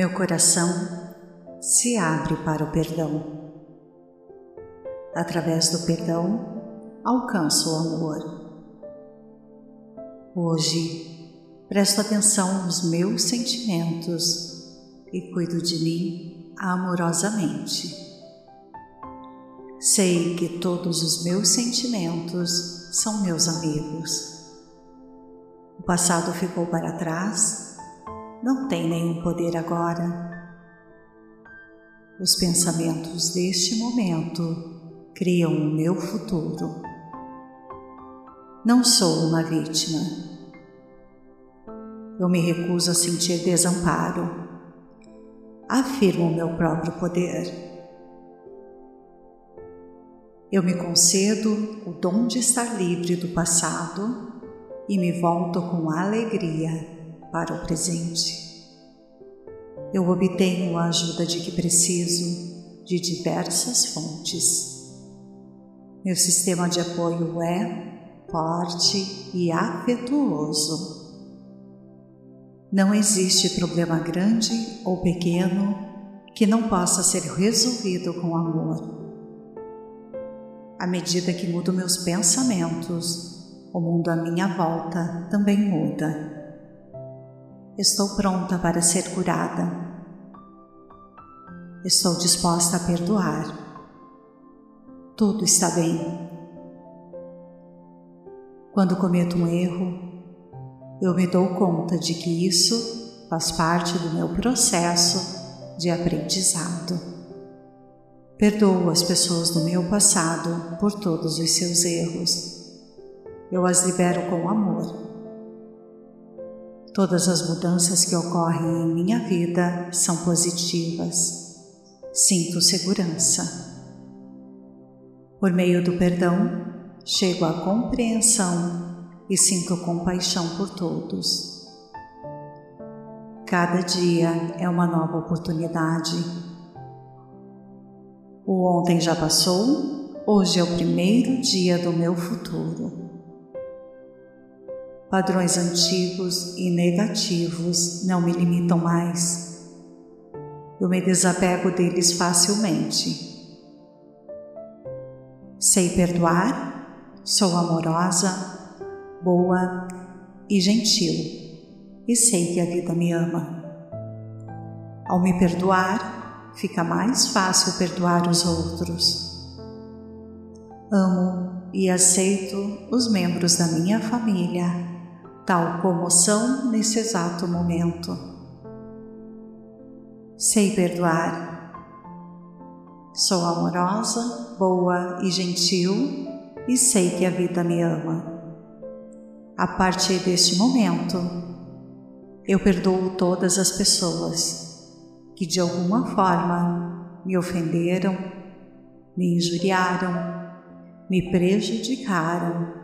Meu coração se abre para o perdão. Através do perdão, alcanço o amor. Hoje, presto atenção nos meus sentimentos e cuido de mim amorosamente. Sei que todos os meus sentimentos são meus amigos. O passado ficou para trás não tem nenhum poder agora. Os pensamentos deste momento criam o meu futuro. Não sou uma vítima. Eu me recuso a sentir desamparo. Afirmo o meu próprio poder. Eu me concedo o dom de estar livre do passado e me volto com alegria para o presente. Eu obtenho a ajuda de que preciso de diversas fontes. Meu sistema de apoio é forte e afetuoso. Não existe problema grande ou pequeno que não possa ser resolvido com amor. À medida que mudo meus pensamentos, o mundo à minha volta também muda. Estou pronta para ser curada. Estou disposta a perdoar. Tudo está bem. Quando cometo um erro, eu me dou conta de que isso faz parte do meu processo de aprendizado. Perdoo as pessoas do meu passado por todos os seus erros. Eu as libero com amor Todas as mudanças que ocorrem em minha vida são positivas. Sinto segurança. Por meio do perdão, chego à compreensão e sinto compaixão por todos. Cada dia é uma nova oportunidade. O ontem já passou, hoje é o primeiro dia do meu futuro. Padrões antigos e negativos não me limitam mais. Eu me desapego deles facilmente. Sei perdoar, sou amorosa, boa e gentil, e sei que a vida me ama. Ao me perdoar, fica mais fácil perdoar os outros. Amo e aceito os membros da minha família tal como são nesse exato momento. Sei perdoar. Sou amorosa, boa e gentil e sei que a vida me ama. A partir deste momento, eu perdoo todas as pessoas que de alguma forma me ofenderam, me injuriaram, me prejudicaram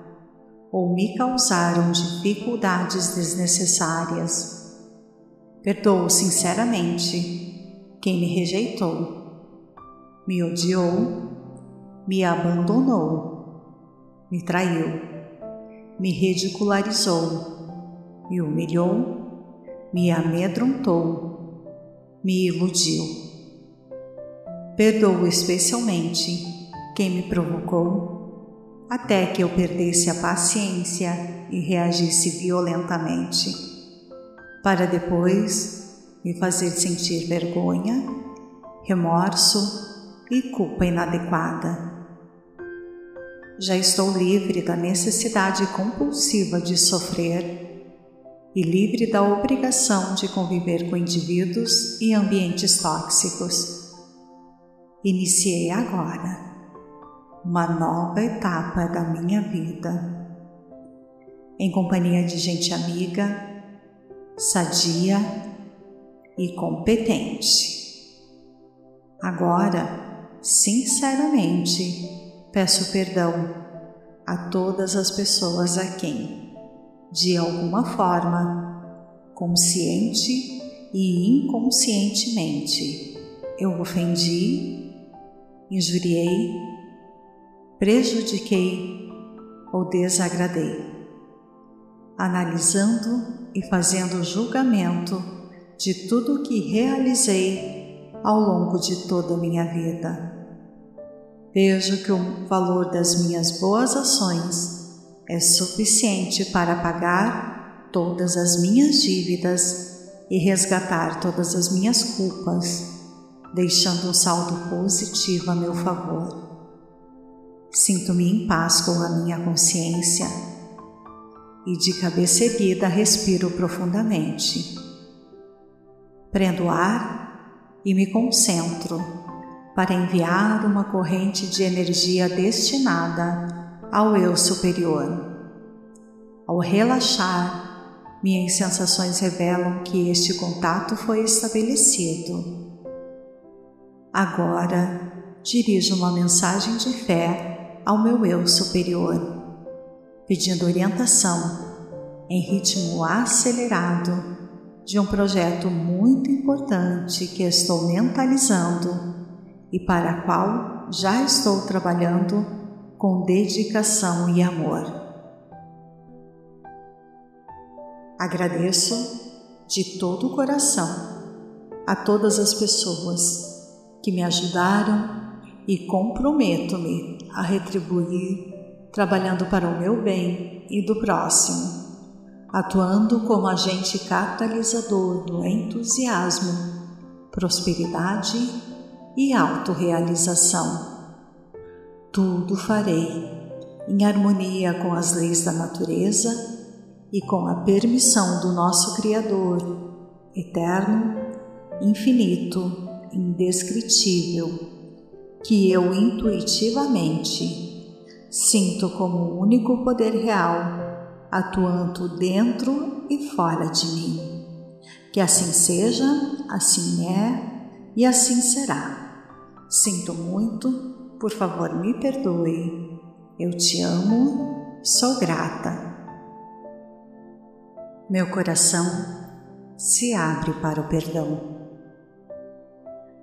ou me causaram dificuldades desnecessárias. Perdoo sinceramente quem me rejeitou, me odiou, me abandonou, me traiu, me ridicularizou, me humilhou, me amedrontou, me iludiu. Perdoo especialmente quem me provocou até que eu perdesse a paciência e reagisse violentamente, para depois me fazer sentir vergonha, remorso e culpa inadequada. Já estou livre da necessidade compulsiva de sofrer e livre da obrigação de conviver com indivíduos e ambientes tóxicos. Iniciei agora uma nova etapa da minha vida, em companhia de gente amiga, sadia e competente. Agora, sinceramente, peço perdão a todas as pessoas a quem, de alguma forma, consciente e inconscientemente, eu ofendi, injuriei prejudiquei ou desagradei. Analisando e fazendo julgamento, de tudo o que realizei ao longo de toda a minha vida. Vejo que o valor das minhas boas ações é suficiente para pagar todas as minhas dívidas e resgatar todas as minhas culpas, deixando um saldo positivo a meu favor. Sinto-me em paz com a minha consciência e de cabeça erguida respiro profundamente. Prendo ar e me concentro para enviar uma corrente de energia destinada ao eu superior. Ao relaxar, minhas sensações revelam que este contato foi estabelecido. Agora, dirijo uma mensagem de fé ao meu eu superior pedindo orientação em ritmo acelerado de um projeto muito importante que estou mentalizando e para qual já estou trabalhando com dedicação e amor. Agradeço de todo o coração a todas as pessoas que me ajudaram e comprometo-me a retribuir trabalhando para o meu bem e do próximo, atuando como agente catalisador do entusiasmo, prosperidade e autorrealização. Tudo farei em harmonia com as leis da natureza e com a permissão do nosso Criador, eterno, infinito, indescritível, que eu intuitivamente Sinto como único poder real atuando dentro e fora de mim. Que assim seja, assim é e assim será. Sinto muito, por favor me perdoe. Eu te amo, sou grata. Meu coração se abre para o perdão.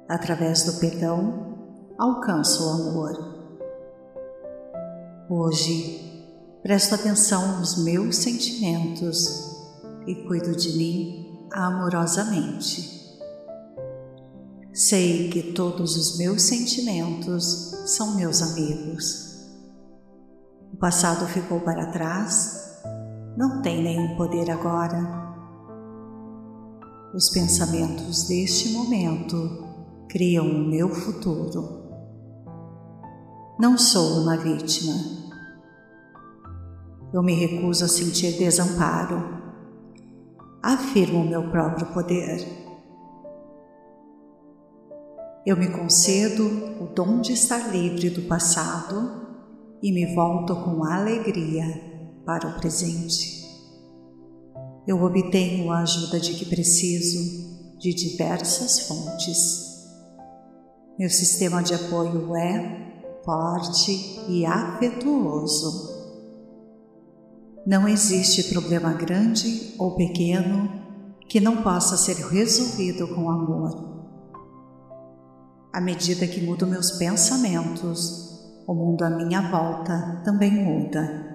Através do perdão, alcanço o amor. Hoje, presto atenção nos meus sentimentos e cuido de mim amorosamente. Sei que todos os meus sentimentos são meus amigos. O passado ficou para trás, não tem nenhum poder agora. Os pensamentos deste momento criam o meu futuro. Não sou uma vítima. Eu me recuso a sentir desamparo. Afirmo o meu próprio poder. Eu me concedo o dom de estar livre do passado e me volto com alegria para o presente. Eu obtenho a ajuda de que preciso de diversas fontes. Meu sistema de apoio é forte e afetuoso. Não existe problema grande ou pequeno que não possa ser resolvido com amor. À medida que mudo meus pensamentos, o mundo à minha volta também muda.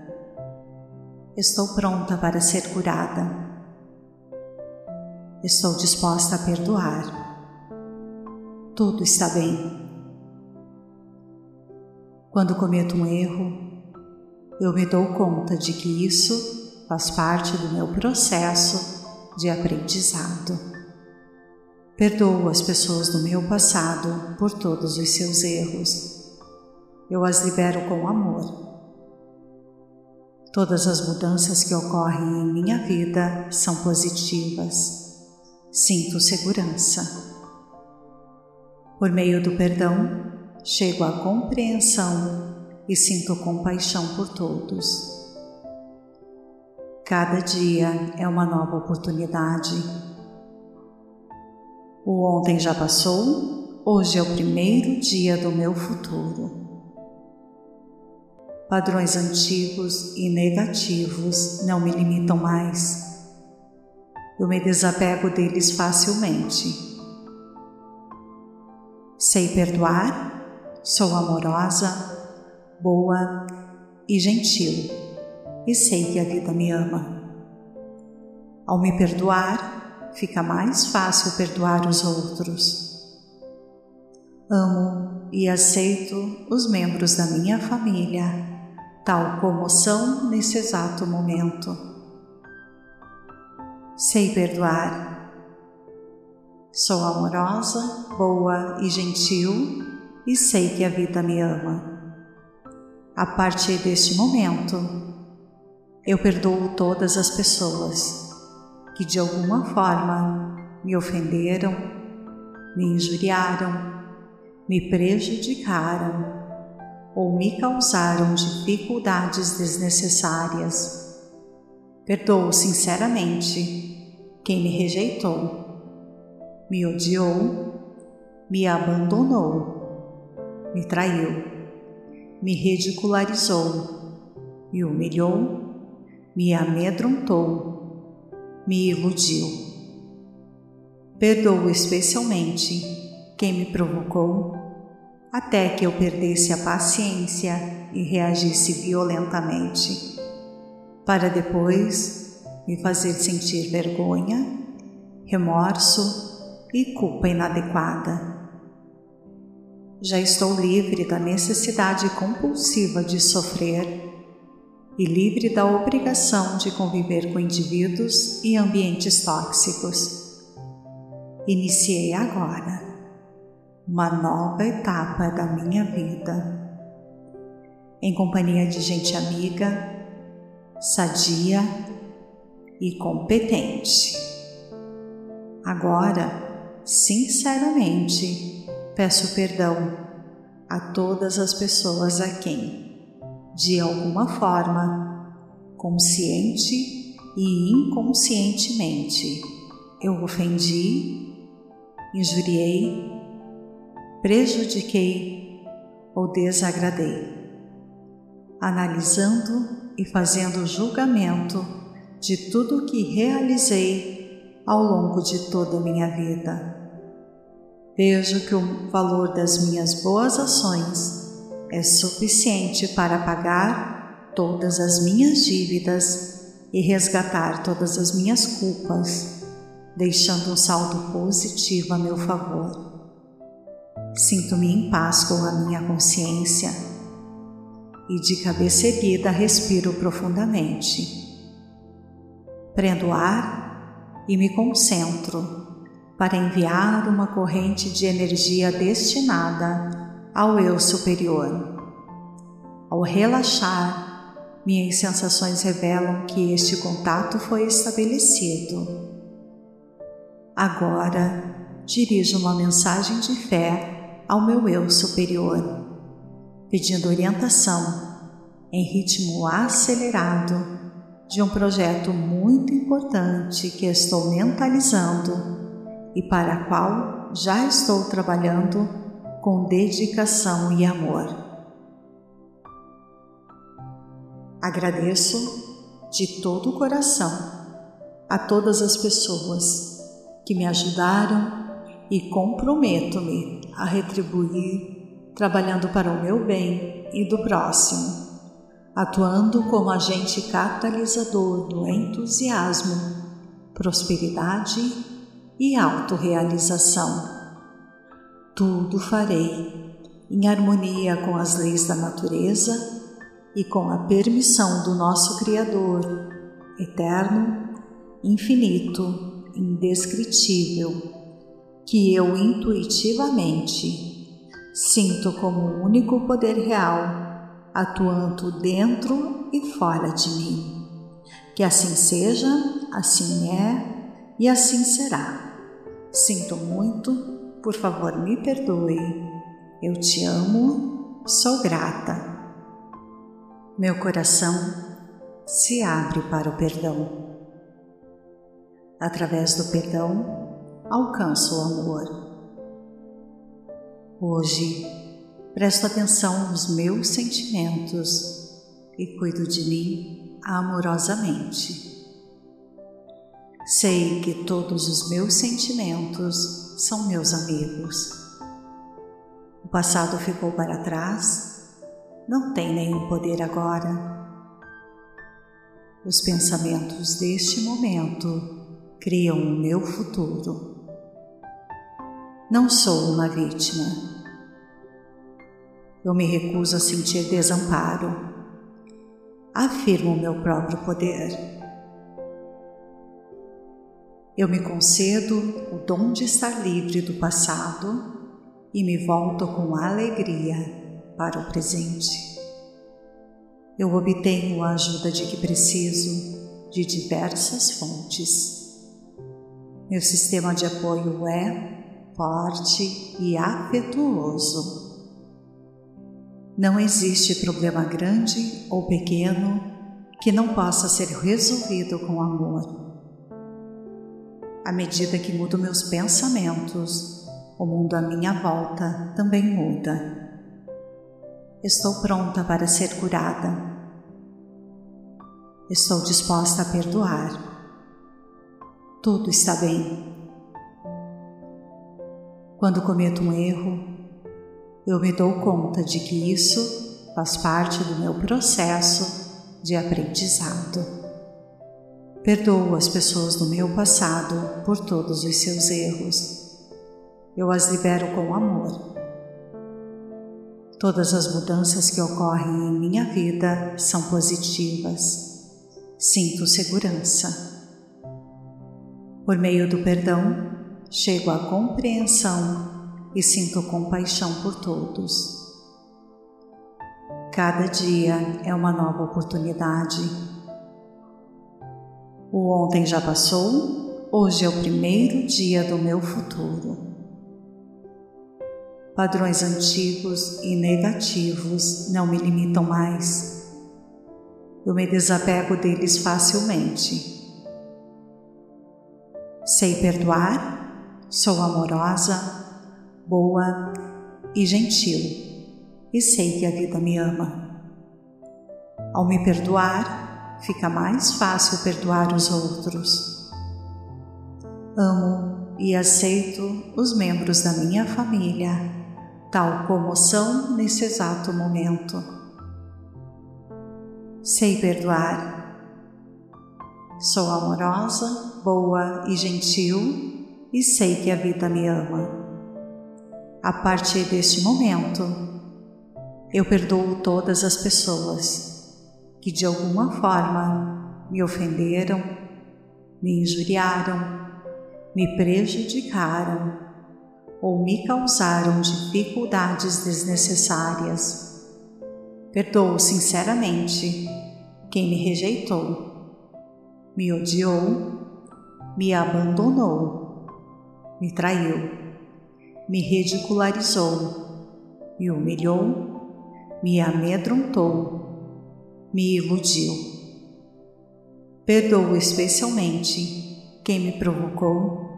Estou pronta para ser curada. Estou disposta a perdoar. Tudo está bem. Quando cometo um erro, eu me dou conta de que isso faz parte do meu processo de aprendizado. Perdoo as pessoas do meu passado por todos os seus erros. Eu as libero com amor. Todas as mudanças que ocorrem em minha vida são positivas. Sinto segurança. Por meio do perdão, chego à compreensão e sinto compaixão por todos. Cada dia é uma nova oportunidade. O ontem já passou, hoje é o primeiro dia do meu futuro. Padrões antigos e negativos não me limitam mais. Eu me desapego deles facilmente. Sei perdoar Sou amorosa, boa e gentil e sei que a vida me ama. Ao me perdoar, fica mais fácil perdoar os outros. Amo e aceito os membros da minha família, tal como são nesse exato momento. Sei perdoar. Sou amorosa, boa e gentil e sei que a vida me ama. A partir deste momento, eu perdoo todas as pessoas que de alguma forma me ofenderam, me injuriaram, me prejudicaram ou me causaram dificuldades desnecessárias. Perdoo sinceramente quem me rejeitou, me odiou, me abandonou, me traiu, me ridicularizou, me humilhou, me amedrontou, me iludiu. Perdoo especialmente quem me provocou até que eu perdesse a paciência e reagisse violentamente, para depois me fazer sentir vergonha, remorso e culpa inadequada. Já estou livre da necessidade compulsiva de sofrer e livre da obrigação de conviver com indivíduos e ambientes tóxicos. Iniciei agora uma nova etapa da minha vida, em companhia de gente amiga, sadia e competente. Agora, sinceramente, peço perdão a todas as pessoas a quem, de alguma forma, consciente e inconscientemente, eu ofendi, injuriei prejudiquei ou desagradei, analisando e fazendo julgamento de tudo o que realizei ao longo de toda a minha vida. Vejo que o valor das minhas boas ações é suficiente para pagar todas as minhas dívidas e resgatar todas as minhas culpas, deixando um saldo positivo a meu favor. Sinto-me em paz com a minha consciência e de cabeça erguida respiro profundamente. Prendo ar e me concentro para enviar uma corrente de energia destinada ao eu superior. Ao relaxar, minhas sensações revelam que este contato foi estabelecido. Agora, dirijo uma mensagem de fé ao meu eu superior, pedindo orientação em ritmo acelerado de um projeto muito importante que estou mentalizando e para a qual já estou trabalhando com dedicação e amor. Agradeço de todo o coração a todas as pessoas que me ajudaram e comprometo-me a retribuir trabalhando para o meu bem e do próximo, atuando como agente catalisador do entusiasmo, prosperidade e autorrealização. Tudo farei em harmonia com as leis da natureza e com a permissão do nosso Criador, eterno, infinito, indescritível que eu intuitivamente sinto como o único poder real atuando dentro e fora de mim. Que assim seja, assim é e assim será. Sinto muito, por favor me perdoe. Eu te amo, sou grata. Meu coração se abre para o perdão. Através do perdão, alcanço o amor. Hoje, presto atenção nos meus sentimentos e cuido de mim amorosamente. Sei que todos os meus sentimentos são meus amigos. O passado ficou para trás, não tem nenhum poder agora. Os pensamentos deste momento criam o meu futuro. Não sou uma vítima. Eu me recuso a sentir desamparo. Afirmo o meu próprio poder. Eu me concedo o dom de estar livre do passado e me volto com alegria para o presente. Eu obtenho a ajuda de que preciso de diversas fontes. Meu sistema de apoio é forte e afetuoso. Não existe problema grande ou pequeno que não possa ser resolvido com amor. À medida que mudo meus pensamentos, o mundo à minha volta também muda. Estou pronta para ser curada. Estou disposta a perdoar. Tudo está bem. Quando cometo um erro, eu me dou conta de que isso faz parte do meu processo de aprendizado. Perdoo as pessoas do meu passado por todos os seus erros eu as libero com amor. Todas as mudanças que ocorrem em minha vida são positivas. Sinto segurança. Por meio do perdão, chego à compreensão e sinto compaixão por todos. Cada dia é uma nova oportunidade. O ontem já passou, hoje é o primeiro dia do meu futuro padrões antigos e negativos não me limitam mais. Eu me desapego deles facilmente. Sei perdoar, sou amorosa, boa e gentil, e sei que a vida me ama. Ao me perdoar, fica mais fácil perdoar os outros. Amo e aceito os membros da minha família tal como são nesse exato momento. Sei perdoar. Sou amorosa, boa e gentil e sei que a vida me ama. A partir deste momento, eu perdoo todas as pessoas que de alguma forma me ofenderam, me injuriaram, me prejudicaram ou me causaram dificuldades desnecessárias. Perdoo sinceramente quem me rejeitou, me odiou, me abandonou, me traiu, me ridicularizou, me humilhou, me amedrontou, me iludiu. Perdoo especialmente quem me provocou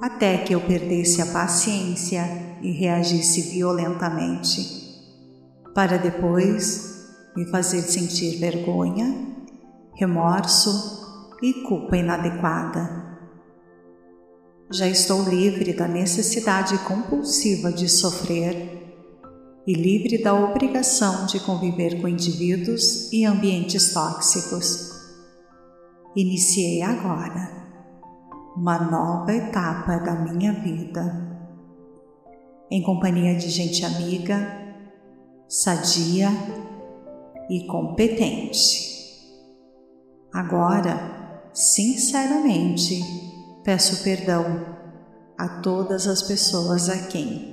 até que eu perdesse a paciência e reagisse violentamente, para depois me fazer sentir vergonha, remorso e culpa inadequada. Já estou livre da necessidade compulsiva de sofrer e livre da obrigação de conviver com indivíduos e ambientes tóxicos. Iniciei agora uma nova etapa da minha vida, em companhia de gente amiga, sadia e competente. Agora, sinceramente, peço perdão a todas as pessoas a quem,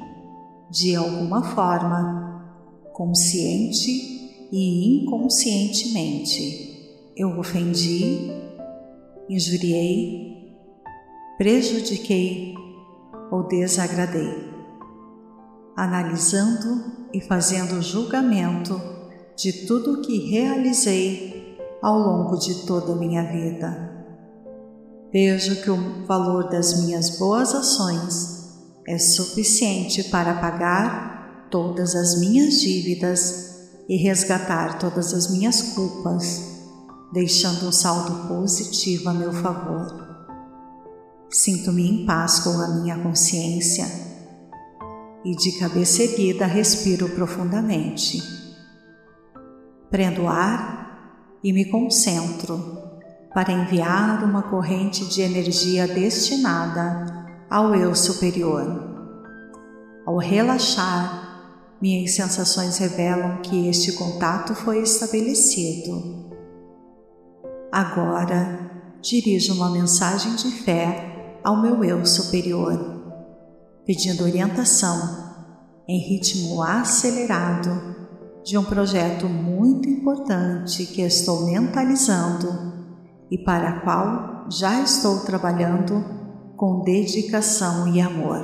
de alguma forma, consciente e inconscientemente, eu ofendi, injuriei prejudiquei ou desagradei, analisando e fazendo julgamento de tudo o que realizei ao longo de toda a minha vida. Vejo que o valor das minhas boas ações é suficiente para pagar todas as minhas dívidas e resgatar todas as minhas culpas, deixando um saldo positivo a meu favor. Sinto-me em paz com a minha consciência e de cabeça erguida respiro profundamente. Prendo ar e me concentro para enviar uma corrente de energia destinada ao eu superior. Ao relaxar, minhas sensações revelam que este contato foi estabelecido. Agora, dirijo uma mensagem de fé ao meu eu superior, pedindo orientação em ritmo acelerado de um projeto muito importante que estou mentalizando e para qual já estou trabalhando com dedicação e amor.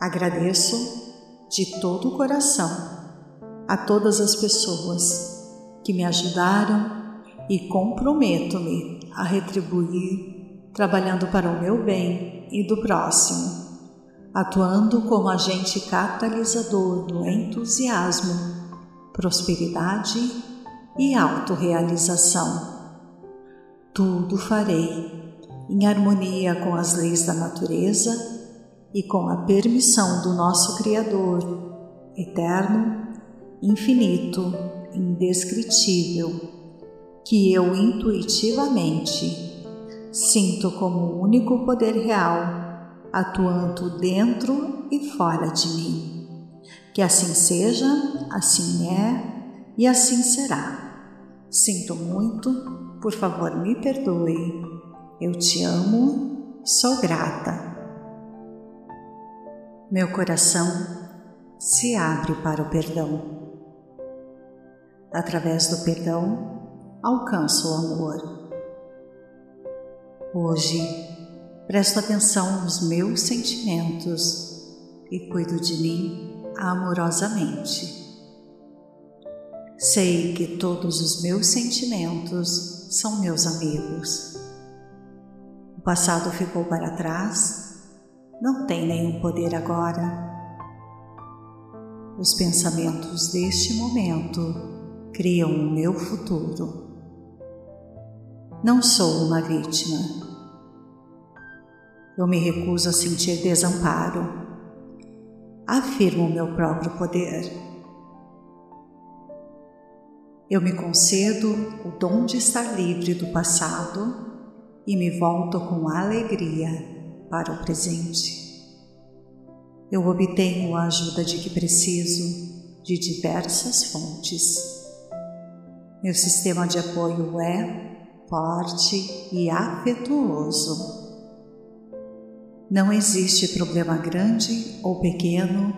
Agradeço de todo o coração a todas as pessoas que me ajudaram e comprometo-me a retribuir trabalhando para o meu bem e do próximo atuando como agente catalisador do entusiasmo, prosperidade e autorrealização. Tudo farei em harmonia com as leis da natureza e com a permissão do nosso Criador, eterno, infinito, indescritível, que eu intuitivamente sinto como o único poder real atuando dentro e fora de mim. Que assim seja, assim é e assim será. Sinto muito, por favor me perdoe. Eu te amo, sou grata. Meu coração se abre para o perdão. Através do perdão, alcanço o amor. Hoje, Presto atenção nos meus sentimentos e cuido de mim amorosamente. Sei que todos os meus sentimentos são meus amigos. O passado ficou para trás, não tem nenhum poder agora. Os pensamentos deste momento criam o meu futuro. Não sou uma vítima eu me recuso a sentir desamparo. Afirmo o meu próprio poder. Eu me concedo o dom de estar livre do passado e me volto com alegria para o presente. Eu obtenho a ajuda de que preciso de diversas fontes. Meu sistema de apoio é forte e afetuoso. Não existe problema grande ou pequeno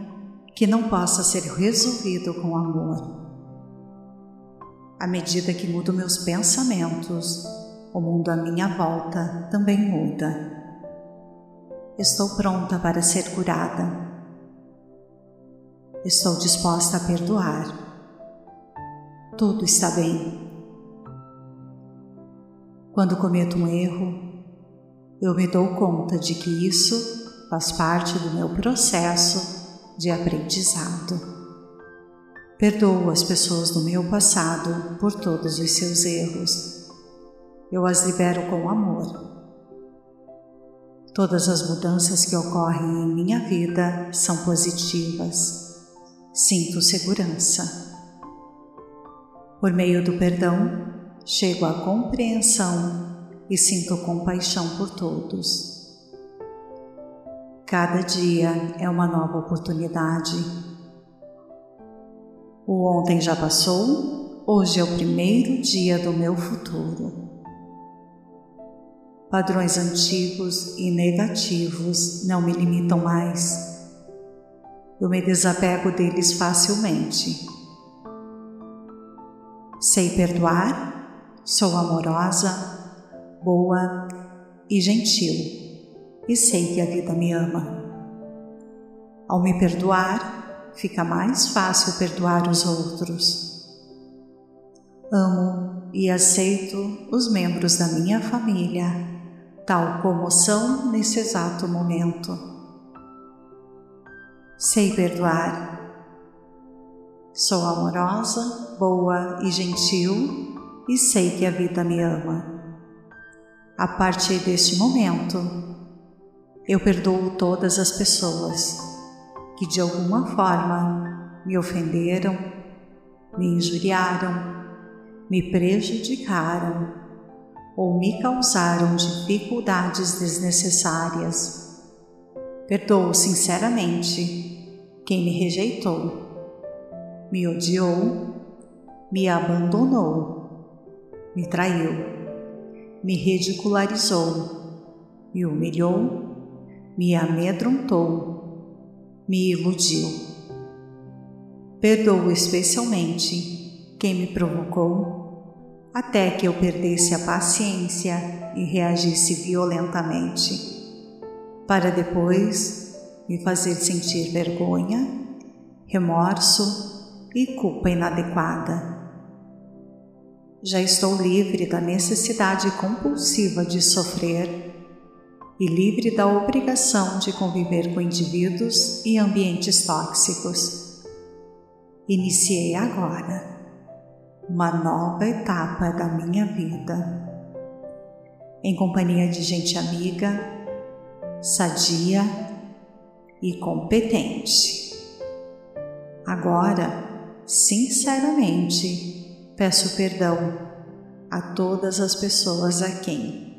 que não possa ser resolvido com amor. À medida que mudo meus pensamentos, o mundo à minha volta também muda. Estou pronta para ser curada. Estou disposta a perdoar. Tudo está bem. Quando cometo um erro, eu me dou conta de que isso faz parte do meu processo de aprendizado. Perdoo as pessoas do meu passado por todos os seus erros. Eu as libero com amor. Todas as mudanças que ocorrem em minha vida são positivas. Sinto segurança. Por meio do perdão, chego à compreensão e sinto compaixão por todos. Cada dia é uma nova oportunidade. O ontem já passou, hoje é o primeiro dia do meu futuro. Padrões antigos e negativos não me limitam mais. Eu me desapego deles facilmente. Sei perdoar, sou amorosa, boa e gentil, e sei que a vida me ama. Ao me perdoar, fica mais fácil perdoar os outros. Amo e aceito os membros da minha família, tal como são nesse exato momento. Sei perdoar. Sou amorosa, boa e gentil e sei que a vida me ama. A partir deste momento, eu perdoo todas as pessoas que de alguma forma me ofenderam, me injuriaram, me prejudicaram ou me causaram dificuldades desnecessárias. Perdoo sinceramente quem me rejeitou, me odiou, me abandonou, me traiu, me ridicularizou, me humilhou, me amedrontou, me iludiu. Perdoo especialmente quem me provocou até que eu perdesse a paciência e reagisse violentamente, para depois me fazer sentir vergonha, remorso e culpa inadequada. Já estou livre da necessidade compulsiva de sofrer e livre da obrigação de conviver com indivíduos e ambientes tóxicos. Iniciei agora uma nova etapa da minha vida, em companhia de gente amiga, sadia e competente. Agora, sinceramente, peço perdão a todas as pessoas a quem,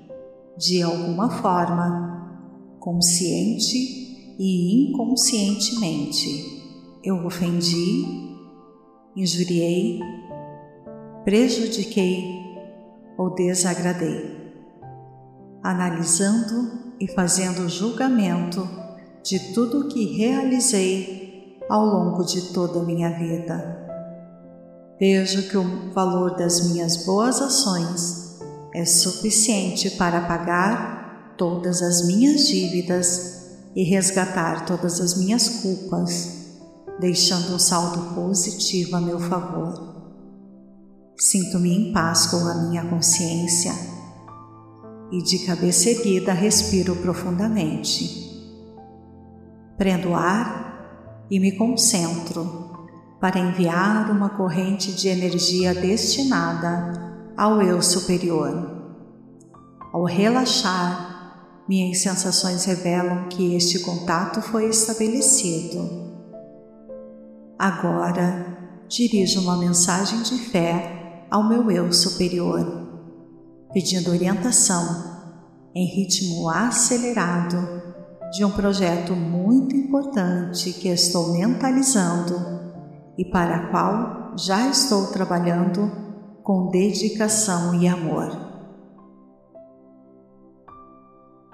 de alguma forma, consciente e inconscientemente, eu ofendi, injuriei prejudiquei ou desagradei, analisando e fazendo julgamento de tudo o que realizei ao longo de toda a minha vida. Vejo que o valor das minhas boas ações é suficiente para pagar todas as minhas dívidas e resgatar todas as minhas culpas, deixando um saldo positivo a meu favor. Sinto-me em paz com a minha consciência e de cabeça erguida respiro profundamente. Prendo ar e me concentro para enviar uma corrente de energia destinada ao eu superior. Ao relaxar, minhas sensações revelam que este contato foi estabelecido. Agora, dirijo uma mensagem de fé ao meu eu superior, pedindo orientação em ritmo acelerado de um projeto muito importante que estou mentalizando e para qual já estou trabalhando com dedicação e amor.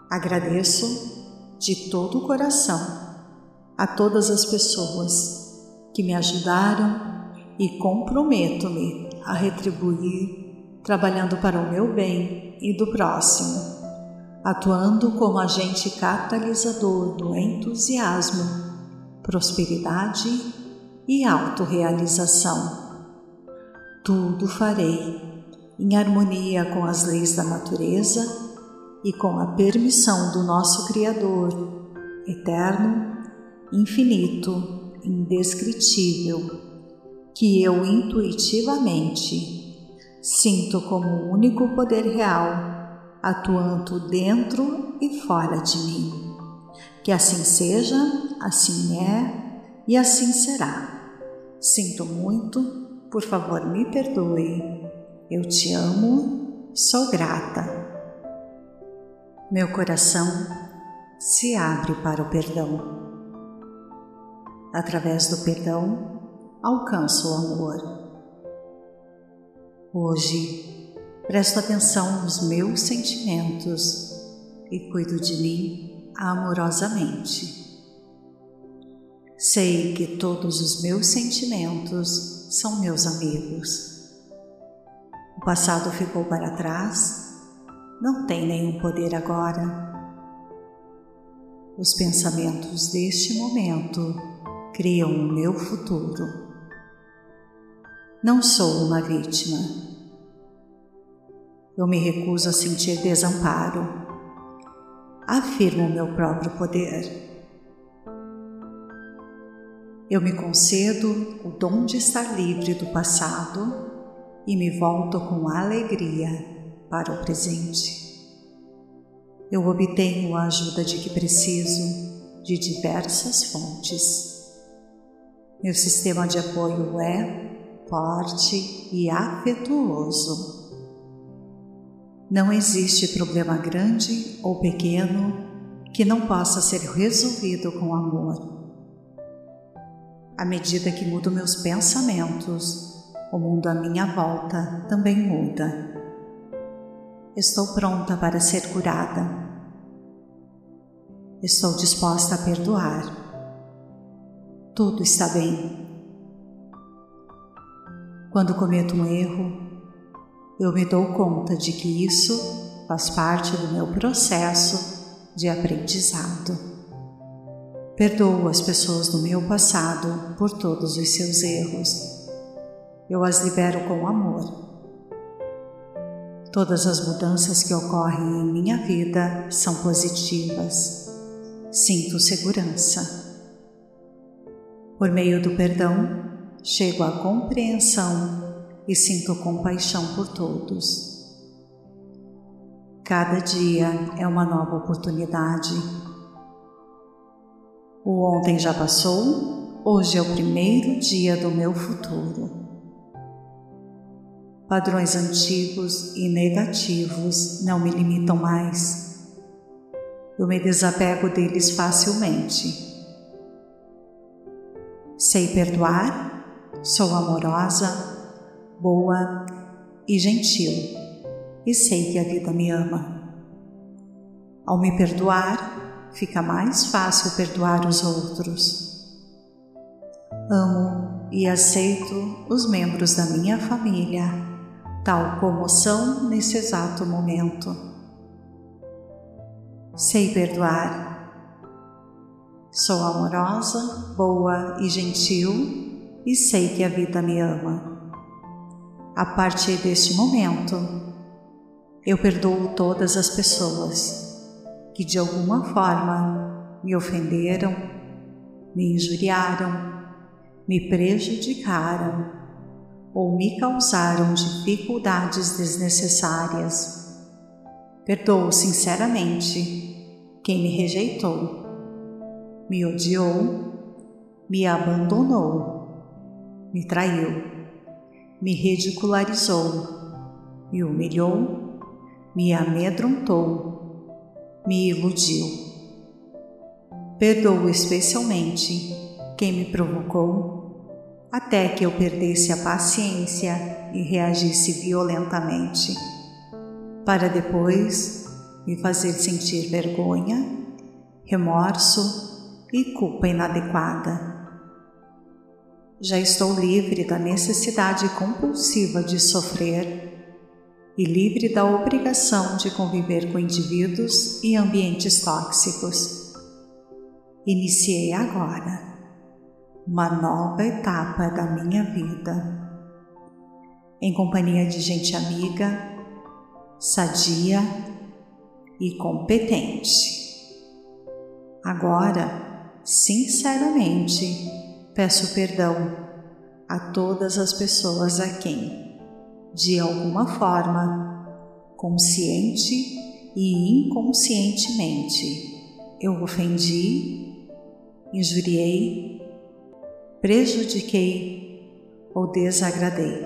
Agradeço de todo o coração a todas as pessoas que me ajudaram e comprometo-me a retribuir, trabalhando para o meu bem e do próximo, atuando como agente catalisador do entusiasmo, prosperidade e autorrealização. Tudo farei em harmonia com as leis da natureza e com a permissão do nosso Criador, eterno, infinito, indescritível que eu intuitivamente sinto como o único poder real atuando dentro e fora de mim. Que assim seja, assim é e assim será. Sinto muito, por favor me perdoe. Eu te amo, sou grata. Meu coração se abre para o perdão. Através do perdão, alcanço o amor. Hoje, presto atenção nos meus sentimentos e cuido de mim amorosamente. Sei que todos os meus sentimentos são meus amigos. O passado ficou para trás, não tem nenhum poder agora. Os pensamentos deste momento criam o meu futuro. Não sou uma vítima. Eu me recuso a sentir desamparo. Afirmo meu próprio poder. Eu me concedo o dom de estar livre do passado e me volto com alegria para o presente. Eu obtenho a ajuda de que preciso de diversas fontes. Meu sistema de apoio é forte e afetuoso. Não existe problema grande ou pequeno que não possa ser resolvido com amor. À medida que mudo meus pensamentos, o mundo à minha volta também muda. Estou pronta para ser curada. Estou disposta a perdoar. Tudo está bem. Quando cometo um erro, eu me dou conta de que isso faz parte do meu processo de aprendizado. Perdoo as pessoas do meu passado por todos os seus erros. Eu as libero com amor. Todas as mudanças que ocorrem em minha vida são positivas. Sinto segurança. Por meio do perdão, chego à compreensão e sinto compaixão por todos. Cada dia é uma nova oportunidade. O ontem já passou, hoje é o primeiro dia do meu futuro. Padrões antigos e negativos não me limitam mais. Eu me desapego deles facilmente. Sei perdoar, sou amorosa, boa e gentil, e sei que a vida me ama. Ao me perdoar, fica mais fácil perdoar os outros. Amo e aceito os membros da minha família, tal como são nesse exato momento. Sei perdoar. Sou amorosa, boa e gentil e sei que a vida me ama. A partir deste momento, eu perdoo todas as pessoas que de alguma forma me ofenderam, me injuriaram, me prejudicaram ou me causaram dificuldades desnecessárias. Perdoo sinceramente quem me rejeitou, me odiou, me abandonou, me traiu me ridicularizou, me humilhou, me amedrontou, me iludiu. Perdoo especialmente quem me provocou, até que eu perdesse a paciência e reagisse violentamente, para depois me fazer sentir vergonha, remorso e culpa inadequada já estou livre da necessidade compulsiva de sofrer e livre da obrigação de conviver com indivíduos e ambientes tóxicos. Iniciei agora uma nova etapa da minha vida, em companhia de gente amiga, sadia e competente. Agora, sinceramente, peço perdão a todas as pessoas a quem, de alguma forma, consciente e inconscientemente, eu ofendi, injuriei, prejudiquei ou desagradei,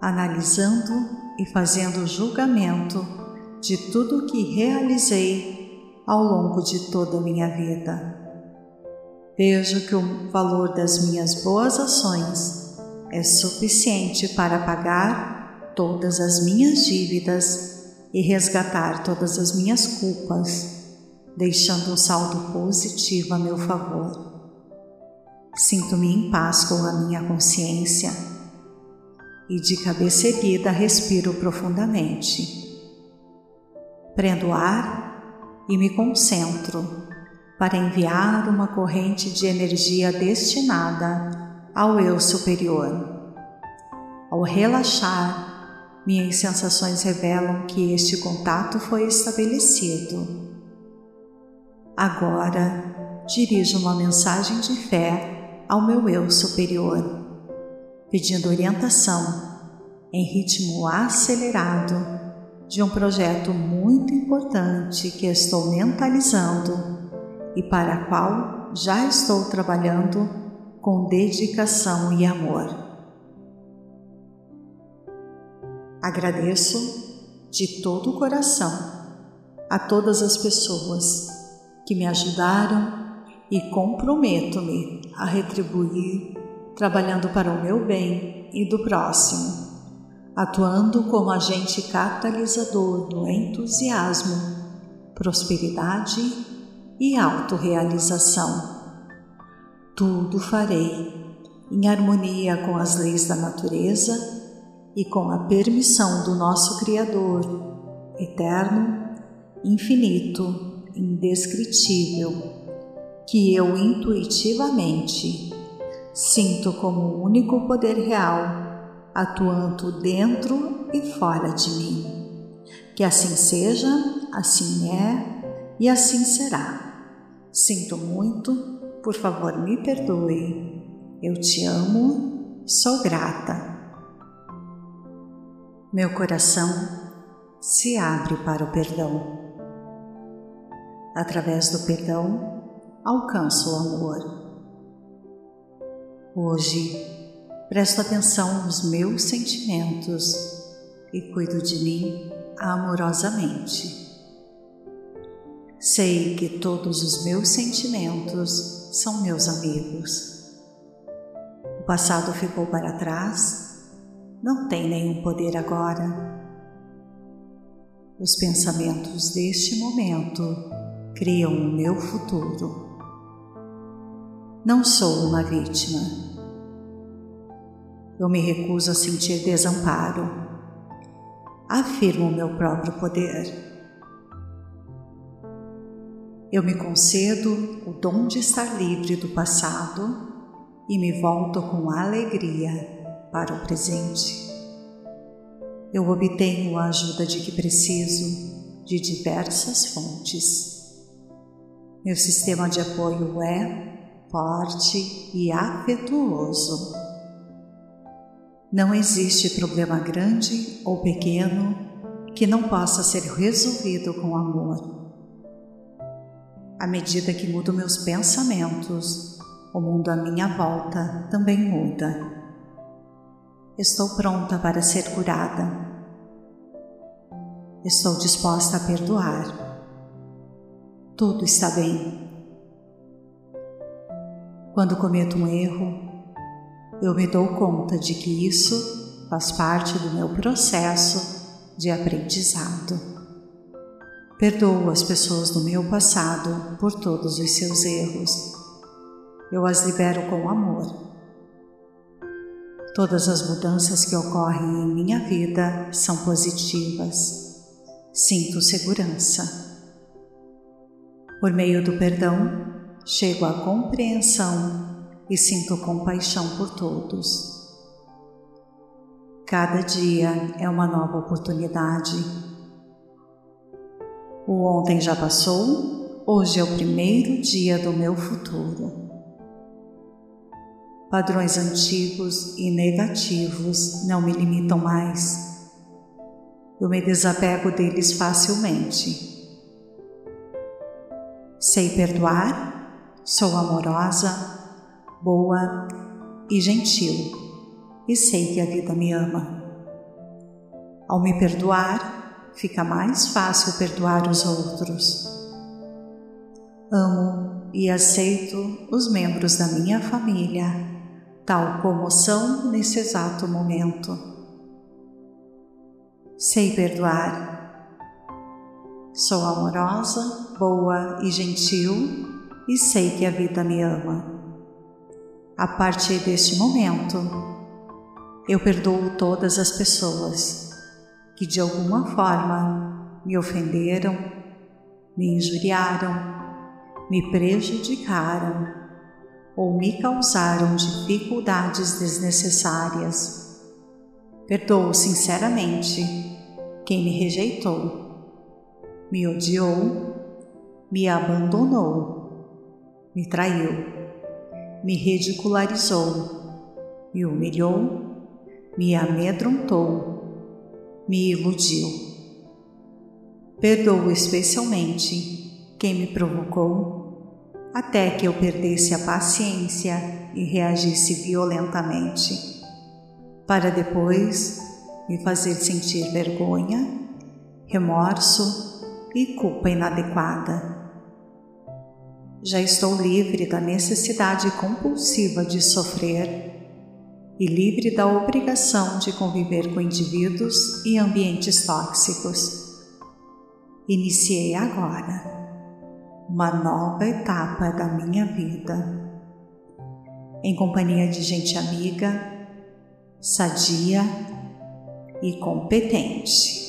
analisando e fazendo julgamento de tudo que realizei ao longo de toda a minha vida. Vejo que o valor das minhas boas ações é suficiente para pagar todas as minhas dívidas e resgatar todas as minhas culpas, deixando um saldo positivo a meu favor. Sinto-me em paz com a minha consciência e de cabeça erguida respiro profundamente. Prendo ar e me concentro para enviar uma corrente de energia destinada ao eu superior. Ao relaxar, minhas sensações revelam que este contato foi estabelecido. Agora, dirijo uma mensagem de fé ao meu eu superior, pedindo orientação em ritmo acelerado de um projeto muito importante que estou mentalizando e para qual já estou trabalhando com dedicação e amor. Agradeço de todo o coração a todas as pessoas que me ajudaram e comprometo-me a retribuir trabalhando para o meu bem e do próximo, atuando como agente catalisador do entusiasmo, prosperidade e autorrealização. Tudo farei em harmonia com as leis da natureza e com a permissão do nosso Criador, eterno, infinito, indescritível, que eu intuitivamente sinto como o único poder real atuando dentro e fora de mim. Que assim seja, assim é e assim será. Sinto muito, por favor, me perdoe. Eu te amo, sou grata. Meu coração se abre para o perdão. Através do perdão, alcanço o amor. Hoje, presto atenção nos meus sentimentos e cuido de mim amorosamente. Sei que todos os meus sentimentos são meus amigos. O passado ficou para trás não tem nenhum poder agora. Os pensamentos deste momento criam o meu futuro. Não sou uma vítima. Eu me recuso a sentir desamparo. Afirmo o meu próprio poder. Eu me concedo o dom de estar livre do passado e me volto com alegria para o presente. Eu obtenho a ajuda de que preciso de diversas fontes. Meu sistema de apoio é forte e afetuoso. Não existe problema grande ou pequeno que não possa ser resolvido com amor. À medida que mudo meus pensamentos, o mundo à minha volta também muda. Estou pronta para ser curada. Estou disposta a perdoar. Tudo está bem. Quando cometo um erro, eu me dou conta de que isso faz parte do meu processo de aprendizado. Perdoo as pessoas do meu passado por todos os seus erros. Eu as libero com amor Todas as mudanças que ocorrem em minha vida são positivas. Sinto segurança. Por meio do perdão, chego à compreensão e sinto compaixão por todos. Cada dia é uma nova oportunidade. O ontem já passou, hoje é o primeiro dia do meu futuro. Padrões antigos e negativos não me limitam mais. Eu me desapego deles facilmente. Sei perdoar, sou amorosa, boa e gentil, e sei que a vida me ama. Ao me perdoar, fica mais fácil perdoar os outros. Amo e aceito os membros da minha família tal como são nesse exato momento. Sei perdoar. Sou amorosa, boa e gentil e sei que a vida me ama. A partir deste momento, eu perdoo todas as pessoas que de alguma forma me ofenderam, me injuriaram, me prejudicaram ou me causaram dificuldades desnecessárias. Perdoo sinceramente quem me rejeitou, me odiou, me abandonou, me traiu, me ridicularizou, me humilhou, me amedrontou, me iludiu. Perdoo especialmente quem me provocou até que eu perdesse a paciência e reagisse violentamente, para depois me fazer sentir vergonha, remorso e culpa inadequada. Já estou livre da necessidade compulsiva de sofrer e livre da obrigação de conviver com indivíduos e ambientes tóxicos. Iniciei agora uma nova etapa da minha vida, em companhia de gente amiga, sadia e competente.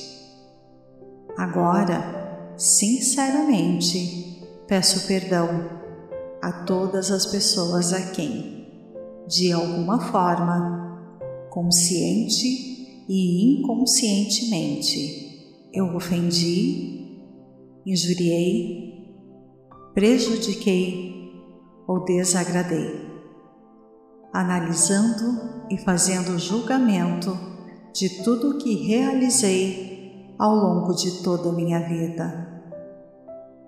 Agora, sinceramente, peço perdão a todas as pessoas a quem, de alguma forma, consciente e inconscientemente, eu ofendi, injuriei prejudiquei ou desagradei, analisando e fazendo julgamento de tudo o que realizei ao longo de toda a minha vida.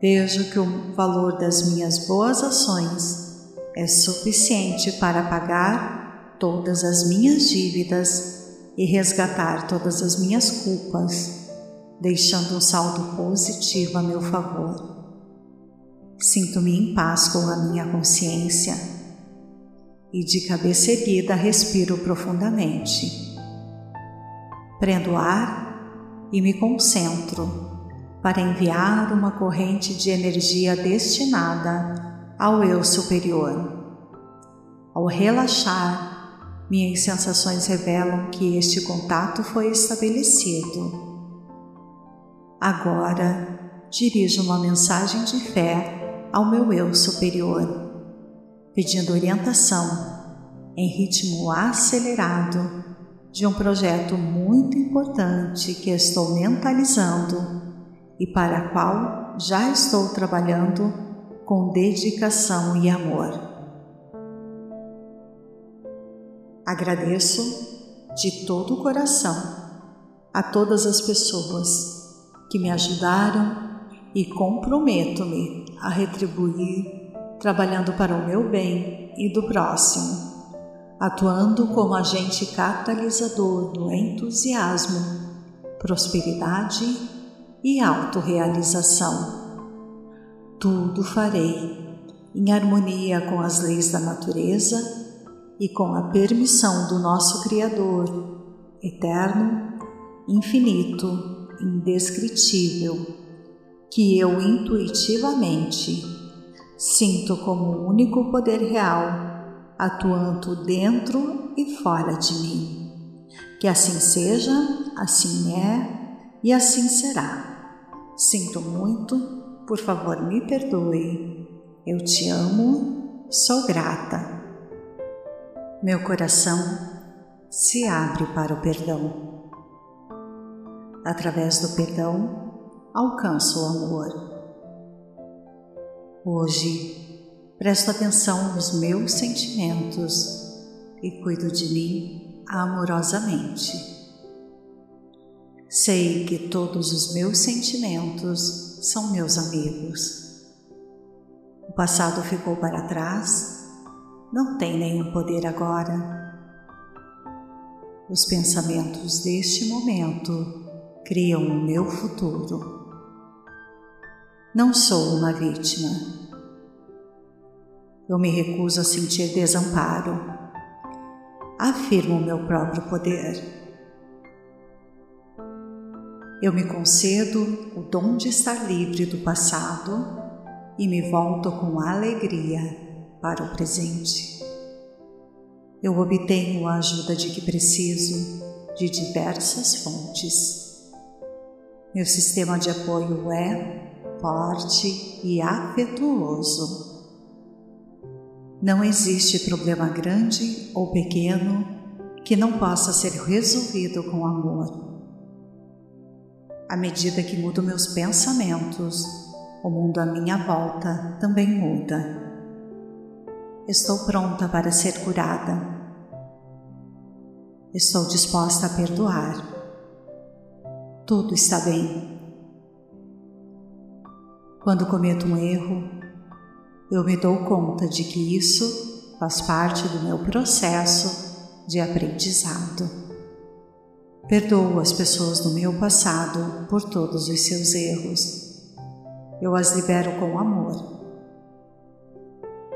Vejo que o valor das minhas boas ações é suficiente para pagar todas as minhas dívidas e resgatar todas as minhas culpas, deixando um saldo positivo a meu favor. Sinto-me em paz com a minha consciência e de cabeça erguida respiro profundamente. Prendo ar e me concentro para enviar uma corrente de energia destinada ao eu superior. Ao relaxar, minhas sensações revelam que este contato foi estabelecido. Agora, dirijo uma mensagem de fé ao meu eu superior, pedindo orientação em ritmo acelerado de um projeto muito importante que estou mentalizando e para qual já estou trabalhando com dedicação e amor. Agradeço de todo o coração a todas as pessoas que me ajudaram e comprometo-me a retribuir trabalhando para o meu bem e do próximo, atuando como agente catalisador do entusiasmo, prosperidade e autorrealização. Tudo farei em harmonia com as leis da natureza e com a permissão do nosso Criador, eterno, infinito, indescritível que eu intuitivamente sinto como o único poder real atuando dentro e fora de mim. Que assim seja, assim é e assim será. Sinto muito, por favor me perdoe. Eu te amo, sou grata. Meu coração se abre para o perdão. Através do perdão, alcanço o amor. Hoje, presto atenção nos meus sentimentos e cuido de mim amorosamente. Sei que todos os meus sentimentos são meus amigos. O passado ficou para trás, não tem nenhum poder agora. Os pensamentos deste momento criam o meu futuro. Não sou uma vítima. Eu me recuso a sentir desamparo. Afirmo o meu próprio poder. Eu me concedo o dom de estar livre do passado e me volto com alegria para o presente. Eu obtenho a ajuda de que preciso de diversas fontes. Meu sistema de apoio é forte e afetuoso. Não existe problema grande ou pequeno que não possa ser resolvido com amor. À medida que mudo meus pensamentos, o mundo à minha volta também muda. Estou pronta para ser curada. Estou disposta a perdoar. Tudo está bem. Quando cometo um erro, eu me dou conta de que isso faz parte do meu processo de aprendizado. Perdoo as pessoas do meu passado por todos os seus erros. Eu as libero com amor.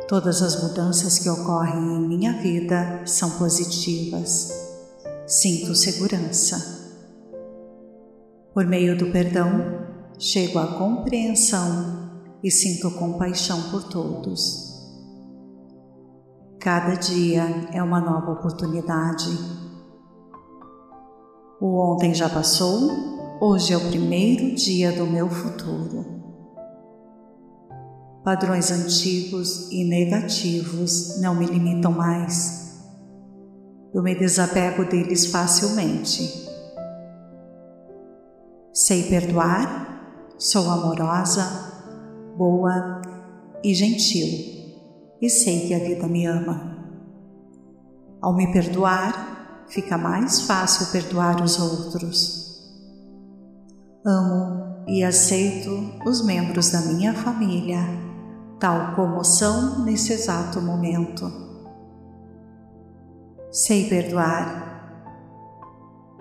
Todas as mudanças que ocorrem em minha vida são positivas. Sinto segurança. Por meio do perdão, chego à compreensão e sinto compaixão por todos. Cada dia é uma nova oportunidade. O ontem já passou, hoje é o primeiro dia do meu futuro. Padrões antigos e negativos não me limitam mais. Eu me desapego deles facilmente. Sei perdoar, sou amorosa, boa e gentil e sei que a vida me ama. Ao me perdoar, fica mais fácil perdoar os outros. Amo e aceito os membros da minha família, tal como são nesse exato momento. Sei perdoar.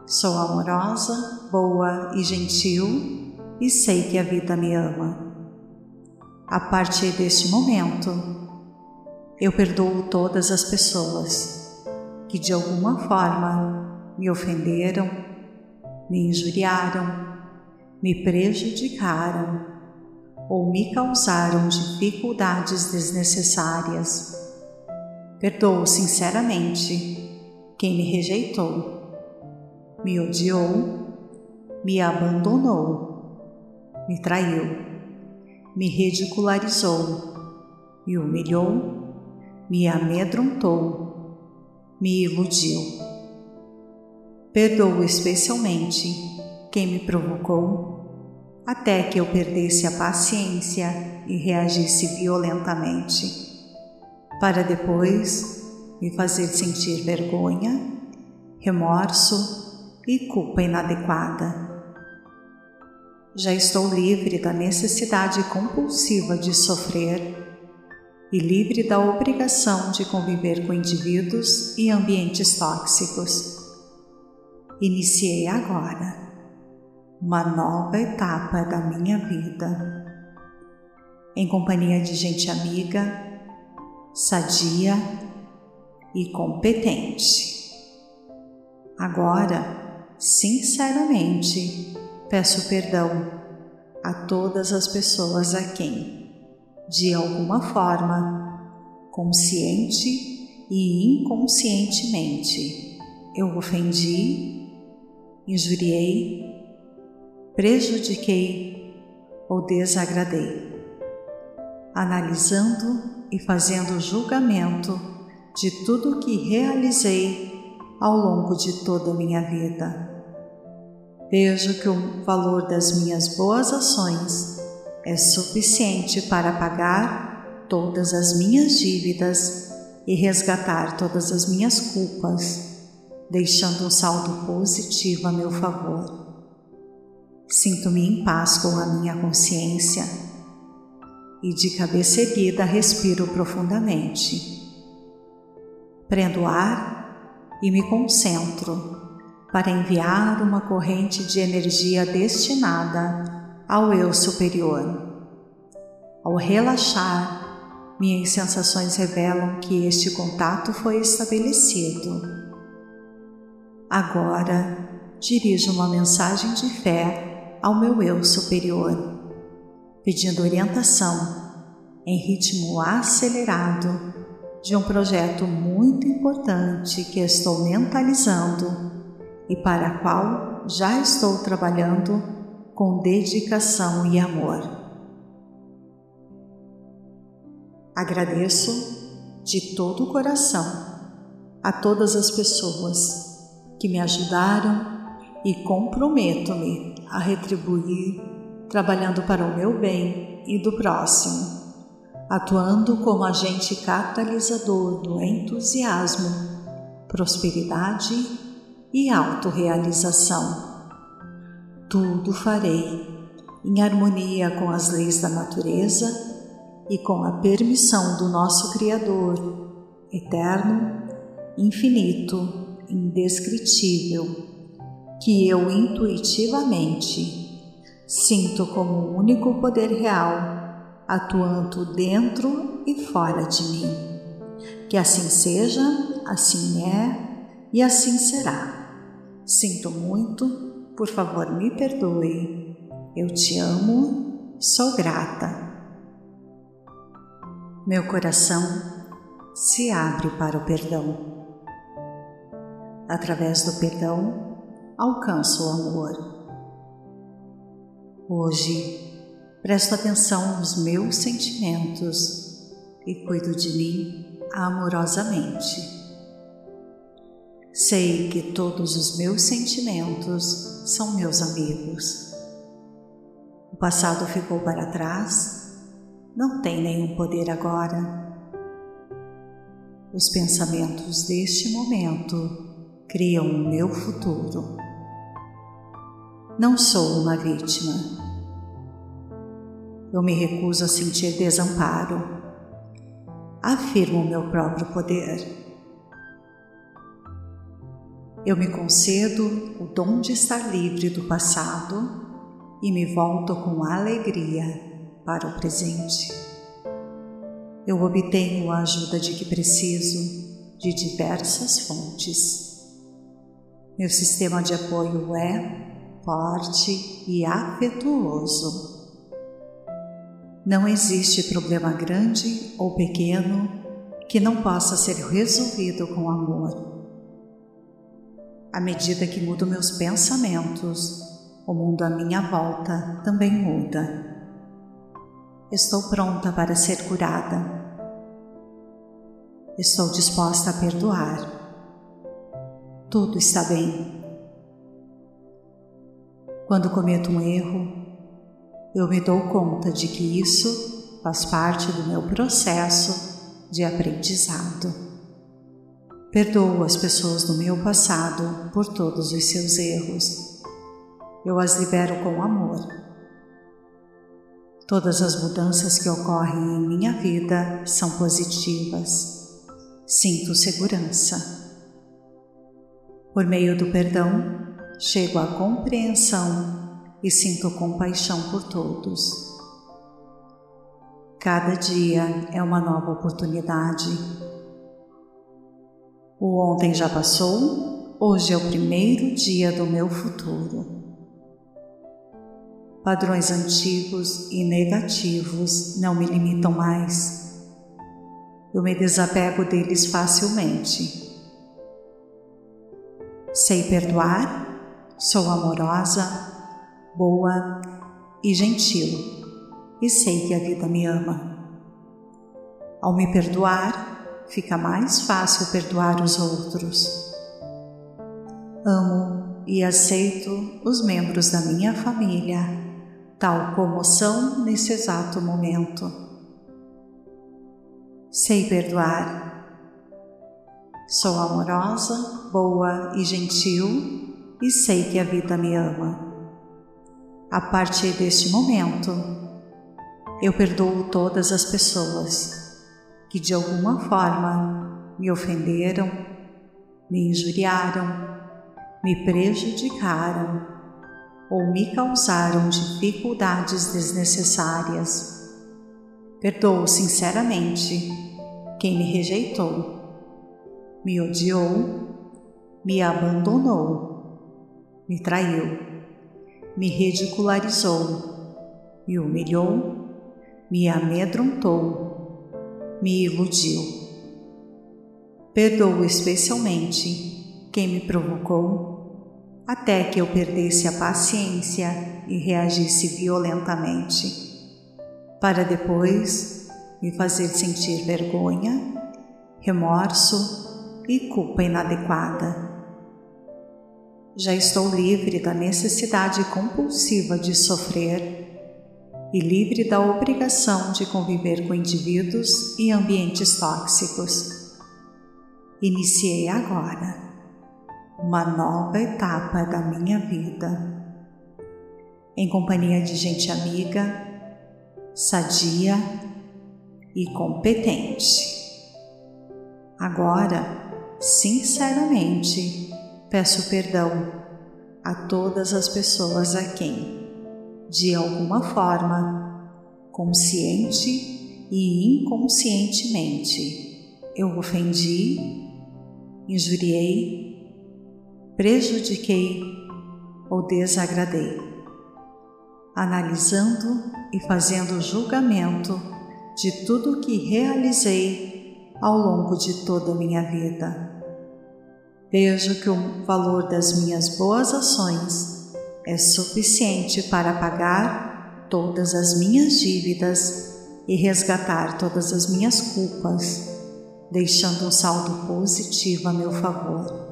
Sou amorosa, boa e gentil e sei que a vida me ama. A partir deste momento, eu perdoo todas as pessoas que de alguma forma me ofenderam, me injuriaram, me prejudicaram ou me causaram dificuldades desnecessárias. Perdoo sinceramente quem me rejeitou, me odiou, me abandonou, me traiu, me ridicularizou, me humilhou me amedrontou, me iludiu. Perdoo especialmente quem me provocou, até que eu perdesse a paciência e reagisse violentamente, para depois me fazer sentir vergonha, remorso e culpa inadequada. Já estou livre da necessidade compulsiva de sofrer e livre da obrigação de conviver com indivíduos e ambientes tóxicos. Iniciei agora uma nova etapa da minha vida, em companhia de gente amiga, sadia e competente. Agora, sinceramente, peço perdão a todas as pessoas a quem de alguma forma, consciente e inconscientemente, eu ofendi, injuriei, prejudiquei ou desagradei, analisando e fazendo julgamento de tudo o que realizei ao longo de toda a minha vida. Vejo que o valor das minhas boas ações é suficiente para pagar todas as minhas dívidas e resgatar todas as minhas culpas, deixando um saldo positivo a meu favor. Sinto-me em paz com a minha consciência e de cabeça erguida respiro profundamente. Prendo ar e me concentro para enviar uma corrente de energia destinada ao eu superior. Ao relaxar, minhas sensações revelam que este contato foi estabelecido. Agora, dirijo uma mensagem de fé ao meu eu superior, pedindo orientação em ritmo acelerado de um projeto muito importante que estou mentalizando e para qual já estou trabalhando com dedicação e amor. Agradeço de todo o coração a todas as pessoas que me ajudaram e comprometo-me a retribuir trabalhando para o meu bem e do próximo, atuando como agente catalisador do entusiasmo, prosperidade e autorrealização tudo farei em harmonia com as leis da natureza e com a permissão do nosso Criador, eterno, infinito, indescritível, que eu intuitivamente sinto como o único poder real atuando dentro e fora de mim. Que assim seja, assim é e assim será. Sinto muito, por favor me perdoe. Eu te amo, sou grata. Meu coração se abre para o perdão. Através do perdão, alcanço o amor. Hoje, presto atenção nos meus sentimentos e cuido de mim amorosamente. Sei que todos os meus sentimentos são meus amigos. O passado ficou para trás, não tem nenhum poder agora. Os pensamentos deste momento criam o meu futuro. Não sou uma vítima. Eu me recuso a sentir desamparo. Afirmo o meu próprio poder. Eu me concedo o dom de estar livre do passado e me volto com alegria para o presente. Eu obtenho a ajuda de que preciso de diversas fontes. Meu sistema de apoio é forte e afetuoso. Não existe problema grande ou pequeno que não possa ser resolvido com amor. À medida que mudo meus pensamentos, o mundo à minha volta também muda. Estou pronta para ser curada. Estou disposta a perdoar tudo está bem. Quando cometo um erro, eu me dou conta de que isso faz parte do meu processo de aprendizado. Perdoo as pessoas do meu passado por todos os seus erros. Eu as libero com amor. Todas as mudanças que ocorrem em minha vida são positivas. Sinto segurança. Por meio do perdão, chego à compreensão e sinto compaixão por todos. Cada dia é uma nova oportunidade. O ontem já passou, hoje é o primeiro dia do meu futuro. Padrões antigos e negativos não me limitam mais. Eu me desapego deles facilmente Sei perdoar, sou amorosa, boa e gentil, e sei que a vida me ama. Ao me perdoar, fica mais fácil perdoar os outros. Amo e aceito os membros da minha família, tal como são nesse exato momento. Sei perdoar Sou amorosa, boa e gentil e sei que a vida me ama. A partir deste momento, eu perdoo todas as pessoas que de alguma forma me ofenderam, me injuriaram, me prejudicaram ou me causaram dificuldades desnecessárias. Perdoo sinceramente quem me rejeitou me odiou, me abandonou, me traiu, me ridicularizou, me humilhou, me amedrontou, me iludiu. Perdoo especialmente quem me provocou até que eu perdesse a paciência e reagisse violentamente, para depois me fazer sentir vergonha, remorso e culpa inadequada. Já estou livre da necessidade compulsiva de sofrer e livre da obrigação de conviver com indivíduos e ambientes tóxicos. Iniciei agora uma nova etapa da minha vida, em companhia de gente amiga, sadia e competente. Agora, sinceramente, peço perdão a todas as pessoas a quem, de alguma forma, consciente e inconscientemente, eu ofendi, injuriei, prejudiquei ou desagradei, analisando e fazendo julgamento de tudo o que realizei ao longo de toda a minha vida. Vejo que o valor das minhas boas ações é suficiente para pagar todas as minhas dívidas e resgatar todas as minhas culpas, deixando um saldo positivo a meu favor.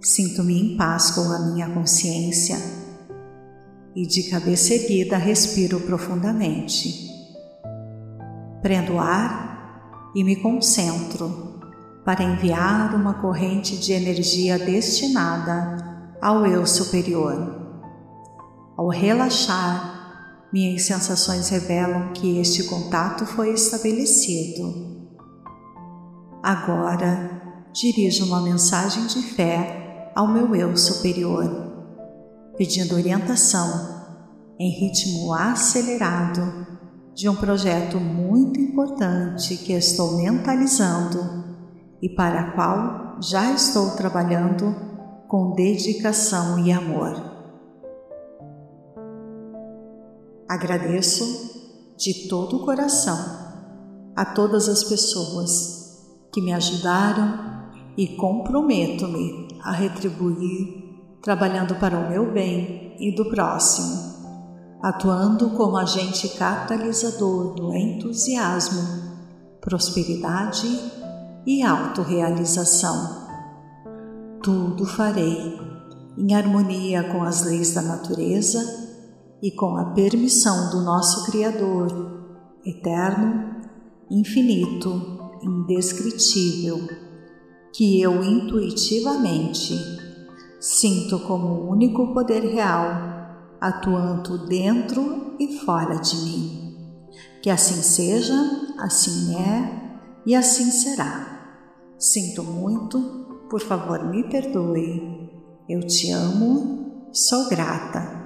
Sinto-me em paz com a minha consciência e de cabeça erguida respiro profundamente. Prendo o ar e me concentro para enviar uma corrente de energia destinada ao eu superior. Ao relaxar, minhas sensações revelam que este contato foi estabelecido. Agora, dirijo uma mensagem de fé ao meu eu superior, pedindo orientação em ritmo acelerado de um projeto muito importante que estou mentalizando e para qual já estou trabalhando com dedicação e amor. Agradeço de todo o coração a todas as pessoas que me ajudaram e comprometo-me a retribuir, trabalhando para o meu bem e do próximo, atuando como agente catalisador do entusiasmo, prosperidade e autorrealização. Tudo farei em harmonia com as leis da natureza e com a permissão do nosso Criador, eterno, infinito, indescritível que eu intuitivamente sinto como o único poder real atuando dentro e fora de mim. Que assim seja, assim é e assim será. Sinto muito, por favor me perdoe. Eu te amo, sou grata.